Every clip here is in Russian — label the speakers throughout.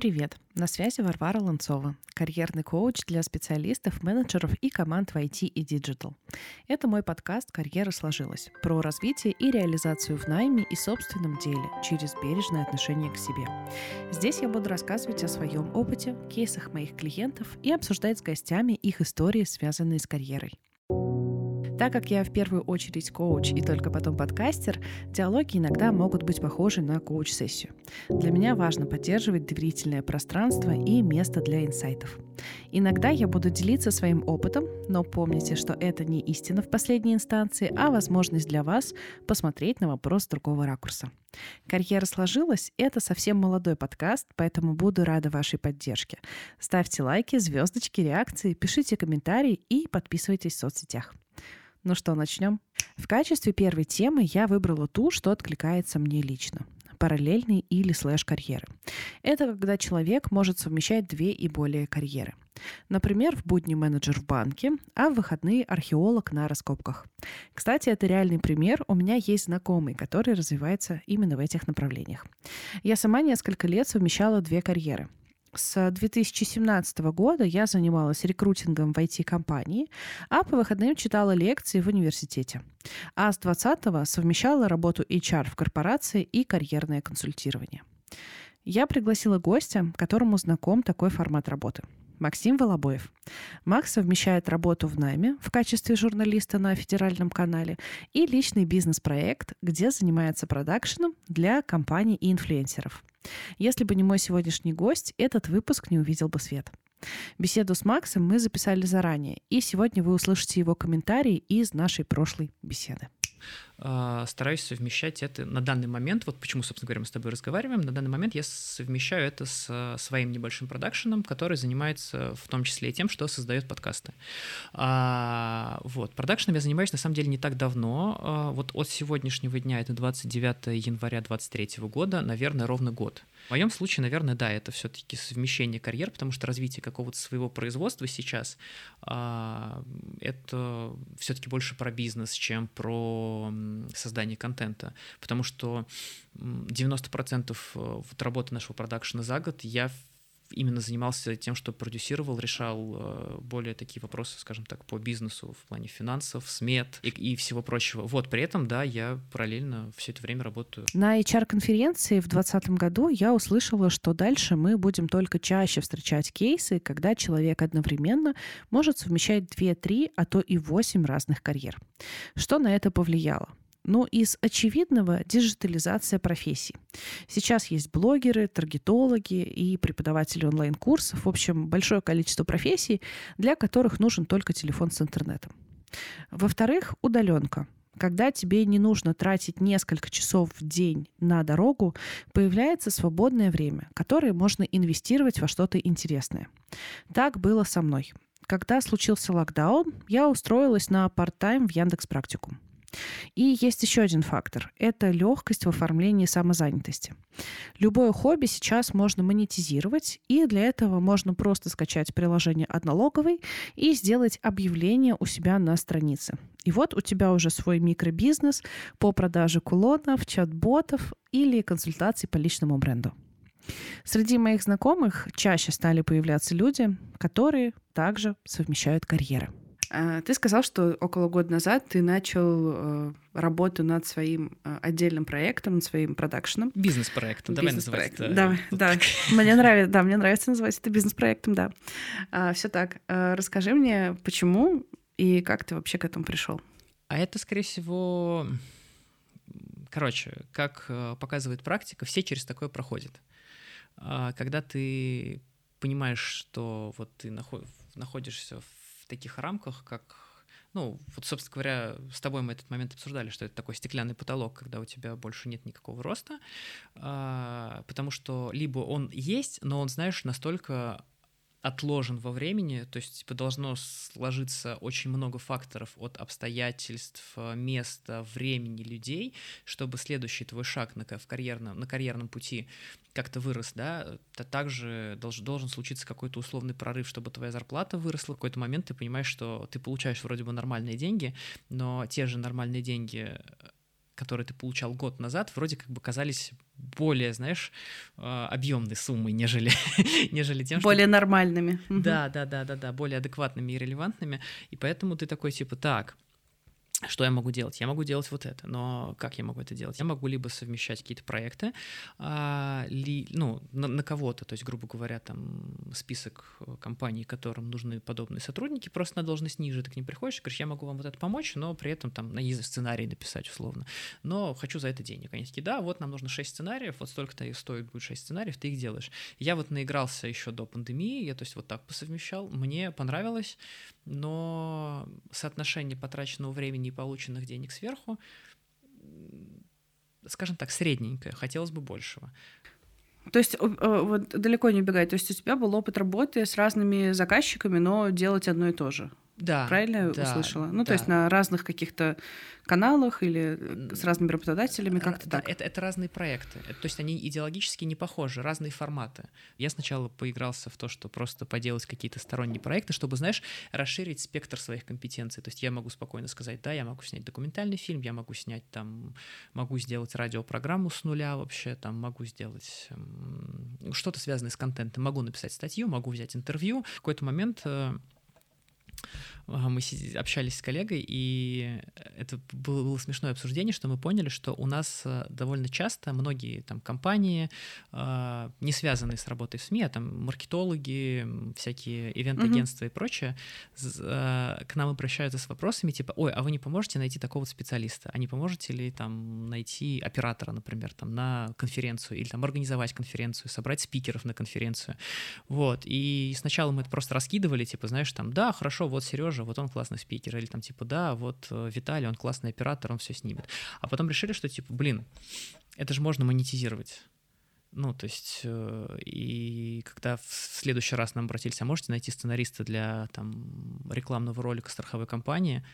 Speaker 1: Привет! На связи Варвара Ланцова, карьерный коуч для специалистов, менеджеров и команд в IT и Digital. Это мой подкаст «Карьера сложилась» про развитие и реализацию в найме и собственном деле через бережное отношение к себе. Здесь я буду рассказывать о своем опыте, кейсах моих клиентов и обсуждать с гостями их истории, связанные с карьерой. Так как я в первую очередь коуч и только потом подкастер, диалоги иногда могут быть похожи на коуч-сессию. Для меня важно поддерживать доверительное пространство и место для инсайтов. Иногда я буду делиться своим опытом, но помните, что это не истина в последней инстанции, а возможность для вас посмотреть на вопрос с другого ракурса. Карьера сложилась — это совсем молодой подкаст, поэтому буду рада вашей поддержке. Ставьте лайки, звездочки, реакции, пишите комментарии и подписывайтесь в соцсетях. Ну что, начнем? В качестве первой темы я выбрала ту, что откликается мне лично параллельной или слэш-карьеры. Это когда человек может совмещать две и более карьеры. Например, в будни менеджер в банке, а в выходные археолог на раскопках. Кстати, это реальный пример. У меня есть знакомый, который развивается именно в этих направлениях. Я сама несколько лет совмещала две карьеры – с 2017 года я занималась рекрутингом в IT-компании, а по выходным читала лекции в университете. А с 2020 совмещала работу HR в корпорации и карьерное консультирование. Я пригласила гостя, которому знаком такой формат работы – Максим Волобоев. Макс совмещает работу в найме в качестве журналиста на федеральном канале и личный бизнес-проект, где занимается продакшеном для компаний и инфлюенсеров. Если бы не мой сегодняшний гость, этот выпуск не увидел бы свет. Беседу с Максом мы записали заранее, и сегодня вы услышите его комментарии из нашей прошлой беседы.
Speaker 2: А, стараюсь совмещать это на данный момент, вот почему, собственно говоря, мы с тобой разговариваем, на данный момент я совмещаю это с своим небольшим продакшеном, который занимается в том числе и тем, что создает подкасты. А, вот, продакшеном я занимаюсь на самом деле не так давно, а, вот от сегодняшнего дня, это 29 января 2023 года, наверное, ровно год. В моем случае, наверное, да, это все-таки совмещение карьер, потому что развитие какого-то своего производства сейчас а, это все-таки больше про бизнес, чем про создание контента, потому что 90% э, вот работы нашего продакшена за год я именно занимался тем, что продюсировал, решал э, более такие вопросы, скажем так, по бизнесу в плане финансов, смет и, и всего прочего. Вот, при этом, да, я параллельно все это время работаю.
Speaker 1: На HR-конференции в 2020 году я услышала, что дальше мы будем только чаще встречать кейсы, когда человек одновременно может совмещать 2, 3, а то и 8 разных карьер. Что на это повлияло? Но из очевидного диджитализация профессий. Сейчас есть блогеры, таргетологи и преподаватели онлайн-курсов. В общем, большое количество профессий, для которых нужен только телефон с интернетом. Во-вторых, удаленка. Когда тебе не нужно тратить несколько часов в день на дорогу, появляется свободное время, которое можно инвестировать во что-то интересное. Так было со мной. Когда случился локдаун, я устроилась на парт-тайм в Яндекс Практикум. И есть еще один фактор. Это легкость в оформлении самозанятости. Любое хобби сейчас можно монетизировать, и для этого можно просто скачать приложение от налоговой и сделать объявление у себя на странице. И вот у тебя уже свой микробизнес по продаже кулонов, чат-ботов или консультаций по личному бренду. Среди моих знакомых чаще стали появляться люди, которые также совмещают карьеры. А, ты сказал, что около года назад ты начал э, работу над своим э, отдельным проектом, над своим продакшеном.
Speaker 2: Бизнес-проектом, давай называть это.
Speaker 1: Да, да. Мне нравится, да, мне нравится называть это бизнес-проектом, да. А, Все так. А, расскажи мне, почему и как ты вообще к этому пришел?
Speaker 2: А это, скорее всего, короче, как э, показывает практика, все через такое проходят. Когда ты понимаешь, что вот ты находишься в таких рамках, как ну, вот, собственно говоря, с тобой мы этот момент обсуждали, что это такой стеклянный потолок, когда у тебя больше нет никакого роста, а, потому что либо он есть, но он, знаешь, настолько отложен во времени, то есть типа должно сложиться очень много факторов от обстоятельств, места, времени, людей, чтобы следующий твой шаг на, в карьерном, на карьерном пути как-то вырос, да, то также должен, должен случиться какой-то условный прорыв, чтобы твоя зарплата выросла. В какой-то момент ты понимаешь, что ты получаешь вроде бы нормальные деньги, но те же нормальные деньги которые ты получал год назад, вроде как бы казались более, знаешь, а, объемной суммой, нежели, нежели тем,
Speaker 1: более что... нормальными.
Speaker 2: Да, да, да, да, да, более адекватными и релевантными. И поэтому ты такой типа, так, что я могу делать? Я могу делать вот это, но как я могу это делать? Я могу либо совмещать какие-то проекты, а, ли, ну, на, на кого-то, то есть, грубо говоря, там список компаний, которым нужны подобные сотрудники, просто на должность ниже, ты к ним приходишь и говоришь, я могу вам вот это помочь, но при этом там на сценарий написать условно, но хочу за это денег. Они такие, да, вот нам нужно 6 сценариев, вот столько-то и стоит будет 6 сценариев, ты их делаешь. Я вот наигрался еще до пандемии, я то есть вот так посовмещал, мне понравилось, но соотношение потраченного времени и полученных денег сверху, скажем так, средненькое, хотелось бы большего.
Speaker 1: То есть вот далеко не убегать. То есть у тебя был опыт работы с разными заказчиками, но делать одно и то же.
Speaker 2: Да.
Speaker 1: Правильно
Speaker 2: да,
Speaker 1: услышала? Ну,
Speaker 2: да.
Speaker 1: то есть на разных каких-то каналах или с разными работодателями, как-то
Speaker 2: да,
Speaker 1: так?
Speaker 2: Это, это разные проекты. То есть они идеологически не похожи, разные форматы. Я сначала поигрался в то, что просто поделать какие-то сторонние проекты, чтобы, знаешь, расширить спектр своих компетенций. То есть я могу спокойно сказать, да, я могу снять документальный фильм, я могу снять там, могу сделать радиопрограмму с нуля вообще, там могу сделать что-то связанное с контентом, могу написать статью, могу взять интервью. В какой-то момент э, мы общались с коллегой, и это было, было смешное обсуждение, что мы поняли, что у нас э, довольно часто многие там компании, э, не связанные с работой в СМИ, а там маркетологи, всякие ивент-агентства mm-hmm. и прочее, э, к нам обращаются с вопросами типа, ой, а вы не поможете найти такого специалиста, а не поможете ли там найти оператора, например, там на конференцию, или там организовать конференцию, собрать спикеров на конференцию, вот, и сначала мы это просто раскидывали, типа, знаешь, там, да, хорошо, вот Сережа, вот он классный спикер, или там типа, да, вот э, Виталий, он классный оператор, он все снимет. А потом решили, что типа, блин, это же можно монетизировать. Ну, то есть, э, и когда в следующий раз нам обратились, а можете найти сценариста для там рекламного ролика страховой компании,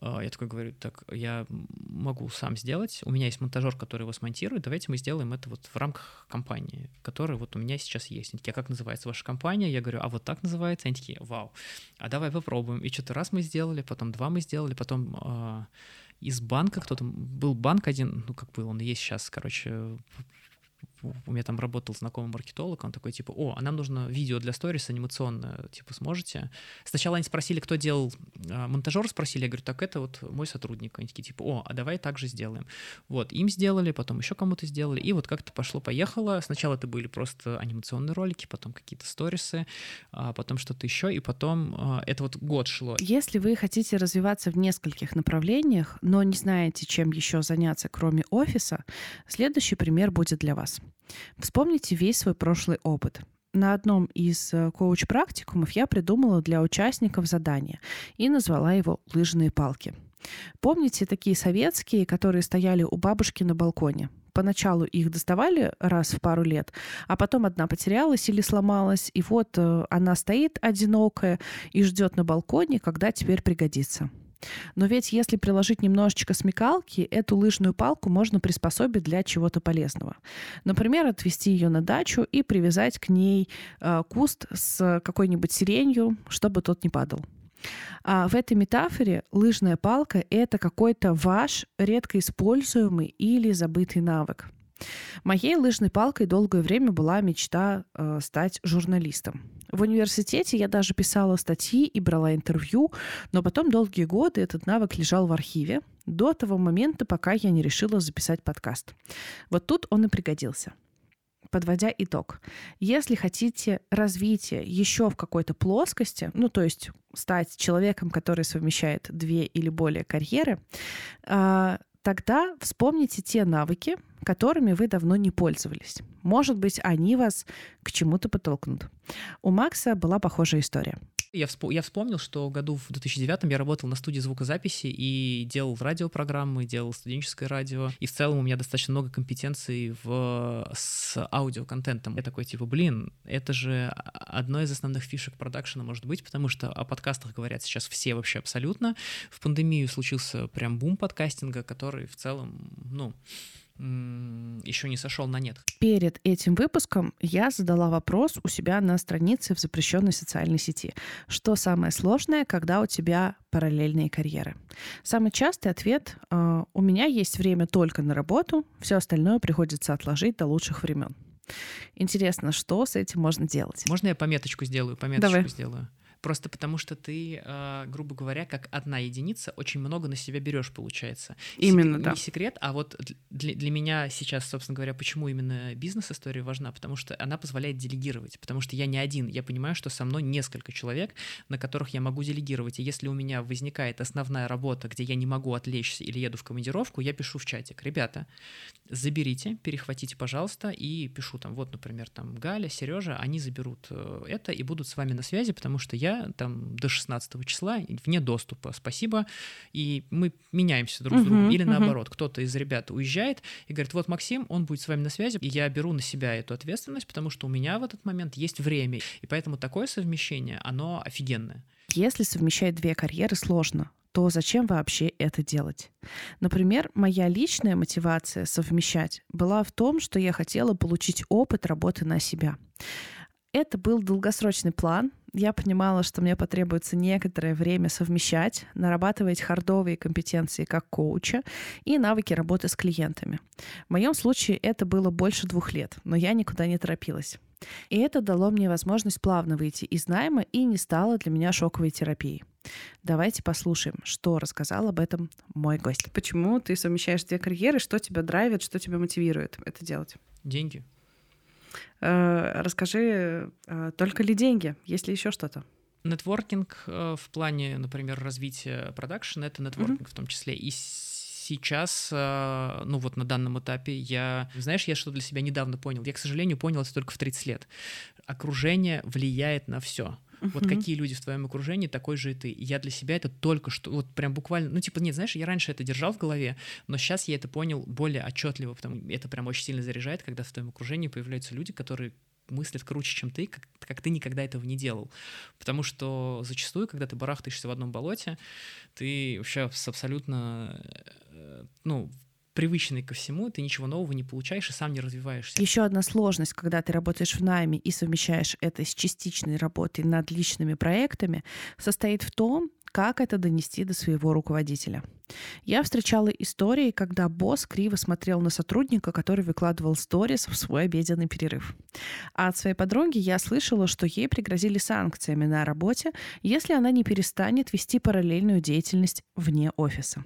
Speaker 2: я такой говорю, так, я могу сам сделать, у меня есть монтажер, который его смонтирует, давайте мы сделаем это вот в рамках компании, которая вот у меня сейчас есть. Они такие, а как называется ваша компания? Я говорю, а вот так называется. Они такие, вау, а давай попробуем. И что-то раз мы сделали, потом два мы сделали, потом э, из банка кто-то, был банк один, ну как был, он есть сейчас, короче, у меня там работал знакомый маркетолог, он такой, типа, о, а нам нужно видео для сторис анимационное, типа, сможете? Сначала они спросили, кто делал, а, монтажер спросили, я говорю, так это вот мой сотрудник. Они такие, типа, о, а давай так же сделаем. Вот, им сделали, потом еще кому-то сделали, и вот как-то пошло-поехало. Сначала это были просто анимационные ролики, потом какие-то сторисы, а потом что-то еще, и потом а, это вот год шло.
Speaker 1: Если вы хотите развиваться в нескольких направлениях, но не знаете, чем еще заняться, кроме офиса, следующий пример будет для вас. Вспомните весь свой прошлый опыт. На одном из э, коуч-практикумов я придумала для участников задание и назвала его «Лыжные палки». Помните такие советские, которые стояли у бабушки на балконе? Поначалу их доставали раз в пару лет, а потом одна потерялась или сломалась, и вот э, она стоит одинокая и ждет на балконе, когда теперь пригодится. Но ведь если приложить немножечко смекалки, эту лыжную палку можно приспособить для чего-то полезного. Например, отвезти ее на дачу и привязать к ней э, куст с какой-нибудь сиренью, чтобы тот не падал. А в этой метафоре лыжная палка — это какой-то ваш редко используемый или забытый навык. Моей лыжной палкой долгое время была мечта э, стать журналистом. В университете я даже писала статьи и брала интервью, но потом долгие годы этот навык лежал в архиве до того момента, пока я не решила записать подкаст. Вот тут он и пригодился. Подводя итог, если хотите развития еще в какой-то плоскости, ну то есть стать человеком, который совмещает две или более карьеры, э, тогда вспомните те навыки, которыми вы давно не пользовались. Может быть, они вас к чему-то подтолкнут. У Макса была похожая история.
Speaker 2: Я, всп... я вспомнил, что году в 2009 я работал на студии звукозаписи и делал радиопрограммы, делал студенческое радио. И в целом у меня достаточно много компетенций в... с аудиоконтентом. Я такой, типа, блин, это же одно из основных фишек продакшена может быть, потому что о подкастах говорят сейчас все вообще абсолютно. В пандемию случился прям бум подкастинга, который в целом, ну, еще не сошел на нет.
Speaker 1: Перед этим выпуском я задала вопрос у себя на странице в запрещенной социальной сети. Что самое сложное, когда у тебя параллельные карьеры? Самый частый ответ э, у меня есть время только на работу, все остальное приходится отложить до лучших времен. Интересно, что с этим можно делать?
Speaker 2: Можно я пометочку сделаю? Пометочку
Speaker 1: Давай.
Speaker 2: сделаю. Просто потому что ты, э, грубо говоря, как одна единица, очень много на себя берешь, получается.
Speaker 1: Именно,
Speaker 2: Сек-
Speaker 1: да.
Speaker 2: Не секрет, а вот для, для меня сейчас, собственно говоря, почему именно бизнес-история важна, потому что она позволяет делегировать, потому что я не один, я понимаю, что со мной несколько человек, на которых я могу делегировать, и если у меня возникает основная работа, где я не могу отвлечься или еду в командировку, я пишу в чатик, ребята, заберите, перехватите, пожалуйста, и пишу там, вот, например, там Галя, Сережа, они заберут э, это и будут с вами на связи, потому что я там до 16 числа вне доступа, спасибо, и мы меняемся друг с другом. Или наоборот, кто-то из ребят уезжает и говорит, вот Максим, он будет с вами на связи, и я беру на себя эту ответственность, потому что у меня в этот момент есть время, и поэтому такое совмещение, оно офигенное.
Speaker 1: Если совмещать две карьеры сложно, то зачем вообще это делать? Например, моя личная мотивация совмещать была в том, что я хотела получить опыт работы на себя. Это был долгосрочный план. Я понимала, что мне потребуется некоторое время совмещать, нарабатывать хардовые компетенции как коуча и навыки работы с клиентами. В моем случае это было больше двух лет, но я никуда не торопилась. И это дало мне возможность плавно выйти из найма и не стало для меня шоковой терапией. Давайте послушаем, что рассказал об этом мой гость. Почему ты совмещаешь две карьеры? Что тебя драйвит, что тебя мотивирует это делать?
Speaker 2: Деньги.
Speaker 1: Э, Расскажи, э, только ли деньги? Есть ли еще что-то?
Speaker 2: Нетворкинг э, в плане, например, развития продакшена, это нетворкинг в том числе. И сейчас, ну вот на данном этапе, я, знаешь, я что для себя недавно понял. Я, к сожалению, понял это только в 30 лет. Окружение влияет на все. Вот
Speaker 1: Мгм.
Speaker 2: какие люди в твоем окружении, такой же и ты. И я для себя это только что, вот прям буквально, ну типа, нет, знаешь, я раньше это держал в голове, но сейчас я это понял более отчетливо, потому что это прям очень сильно заряжает, когда в твоем окружении появляются люди, которые мыслят круче, чем ты, как, как ты никогда этого не делал. Потому что зачастую, когда ты барахтаешься в одном болоте, ты вообще с абсолютно, э, ну, привычный ко всему, ты ничего нового не получаешь и сам не развиваешься.
Speaker 1: Еще одна сложность, когда ты работаешь в найме и совмещаешь это с частичной работой над личными проектами, состоит в том, как это донести до своего руководителя. Я встречала истории, когда босс криво смотрел на сотрудника, который выкладывал сторис в свой обеденный перерыв. А от своей подруги я слышала, что ей пригрозили санкциями на работе, если она не перестанет вести параллельную деятельность вне офиса.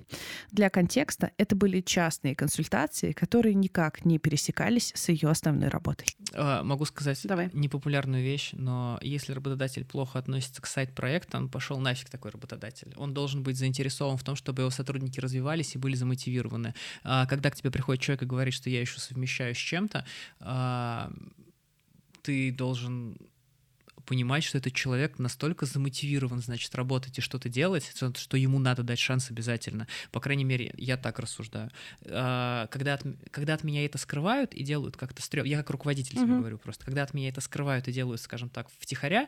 Speaker 1: Для контекста это были частные консультации, которые никак не пересекались с ее основной работой.
Speaker 2: А, Могу сказать
Speaker 1: Давай.
Speaker 2: непопулярную вещь, но если работодатель плохо относится к сайт-проектам, пошел нафиг такой работодатель. Он должен быть заинтересован в том, чтобы его сотрудники развивались и были замотивированы. А, Когда к тебе приходит человек и говорит, что я еще совмещаю с чем-то, а, ты должен понимать, что этот человек настолько замотивирован, значит, работать и что-то делать, что, ему надо дать шанс обязательно. По крайней мере, я так рассуждаю. А, Когда от, когда от меня это скрывают и делают как-то стрём, я как руководитель тебе
Speaker 1: Мгм.
Speaker 2: говорю просто, когда от меня это скрывают и делают, скажем так, втихаря,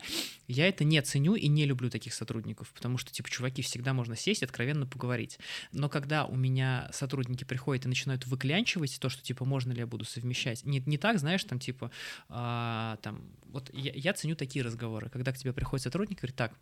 Speaker 2: я это не ценю и не люблю таких сотрудников, потому что, типа, чуваки, всегда можно сесть и откровенно поговорить. Но когда у меня сотрудники приходят и начинают выклянчивать то, что, типа, можно ли я буду совмещать, не, не так, знаешь, там, типа, а, там, вот я, я ценю такие разговоры, когда к тебе приходит сотрудник и говорит, так,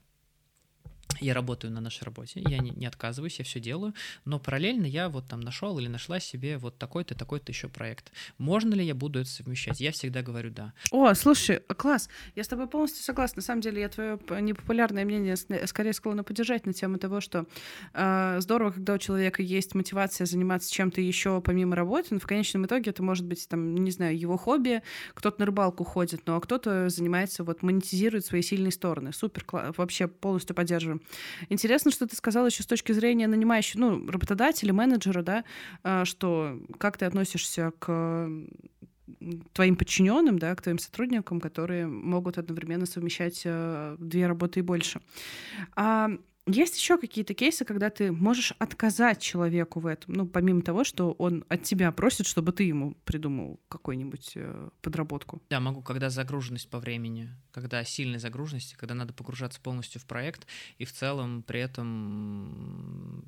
Speaker 2: я работаю на нашей работе, я не, не отказываюсь, я все делаю, но параллельно я вот там нашел или нашла себе вот такой-то, такой-то еще проект. Можно ли я буду это совмещать? Я всегда говорю да.
Speaker 1: О, слушай, класс. Я с тобой полностью согласна. На самом деле, я твое непопулярное мнение скорее склонна поддержать на тему того, что э, здорово, когда у человека есть мотивация заниматься чем-то еще помимо работы, но в конечном итоге это может быть, там, не знаю, его хобби, кто-то на рыбалку ходит, но кто-то занимается, вот, монетизирует свои сильные стороны. Супер, вообще полностью поддерживаю. Интересно, что ты сказала еще с точки зрения нанимающего, ну, работодателя, менеджера, да, э, что как ты относишься к твоим подчиненным, да, к твоим сотрудникам, которые могут одновременно совмещать э, две работы и больше. А Есть еще какие-то кейсы, когда ты можешь отказать человеку в этом, ну, помимо того, что он от тебя просит, чтобы ты ему придумал какую-нибудь э, подработку?
Speaker 2: Да, могу, когда загруженность по времени, когда сильная загруженность, когда надо погружаться полностью в проект, и в целом при этом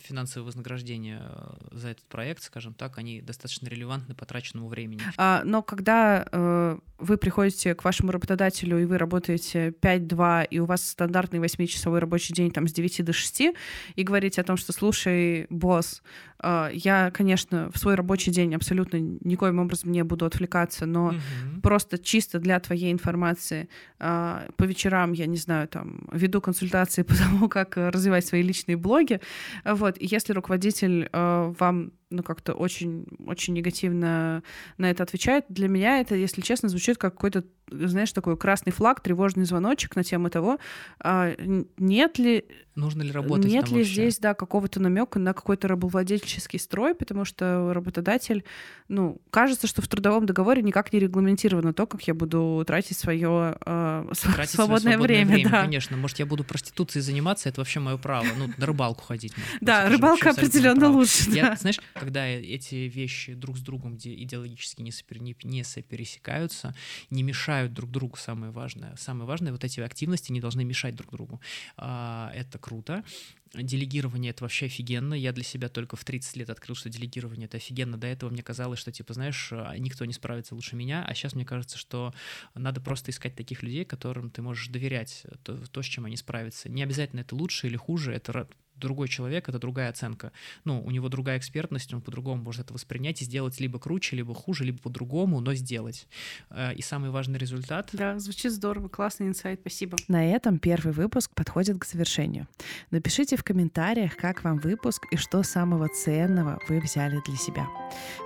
Speaker 2: финансовое вознаграждение э, за этот проект, скажем так, они достаточно релевантны потраченному времени.
Speaker 1: А, но когда э, вы приходите к вашему работодателю, и вы работаете 5-2, и у вас стандартный 8-часовой рабочий день там с 9 до 6, и говорите о том, что, слушай, босс, я, конечно, в свой рабочий день абсолютно никоим образом не буду отвлекаться, но угу. просто чисто для твоей информации э, по вечерам, я не знаю, там, веду консультации по тому, как развивать свои личные блоги, вот, и если руководитель э, вам ну, как-то очень, очень негативно на это отвечает. Для меня это, если честно, звучит как какой-то, знаешь, такой красный флаг, тревожный звоночек на тему того, а, нет ли...
Speaker 2: Нужно ли работать
Speaker 1: Нет ли
Speaker 2: вообще?
Speaker 1: здесь, да, какого-то намека на какой-то рабовладельческий строй, потому что работодатель, ну, кажется, что в трудовом договоре никак не регламентировано то, как я буду тратить свое э,
Speaker 2: тратить свободное, свободное время. время да. Конечно, может, я буду проституцией заниматься, это вообще мое право. Ну, на рыбалку ходить.
Speaker 1: Да, рыбалка определенно лучше.
Speaker 2: Я, знаешь, когда эти вещи друг с другом идеологически не, сопер, не, не сопересекаются, не мешают друг другу, самое важное. Самое важное, вот эти активности не должны мешать друг другу. А, это круто. Делегирование — это вообще офигенно. Я для себя только в 30 лет открыл, что делегирование — это офигенно. До этого мне казалось, что, типа, знаешь, а, никто не справится лучше меня, а сейчас мне кажется, что надо просто искать таких людей, которым ты можешь доверять то, то с чем они справятся. Не обязательно это лучше или хуже, это другой человек, это другая оценка. Ну, у него другая экспертность, он по-другому может это воспринять и сделать либо круче, либо хуже, либо по-другому, но сделать. Э, и самый важный результат...
Speaker 1: Да, звучит здорово, классный инсайт, спасибо. На этом первый выпуск подходит к завершению. Напишите в комментариях, как вам выпуск и что самого ценного вы взяли для себя.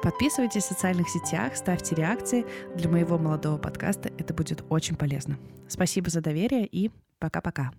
Speaker 1: Подписывайтесь в социальных сетях, ставьте реакции. Для моего молодого подкаста это будет очень полезно. Спасибо за доверие и пока-пока.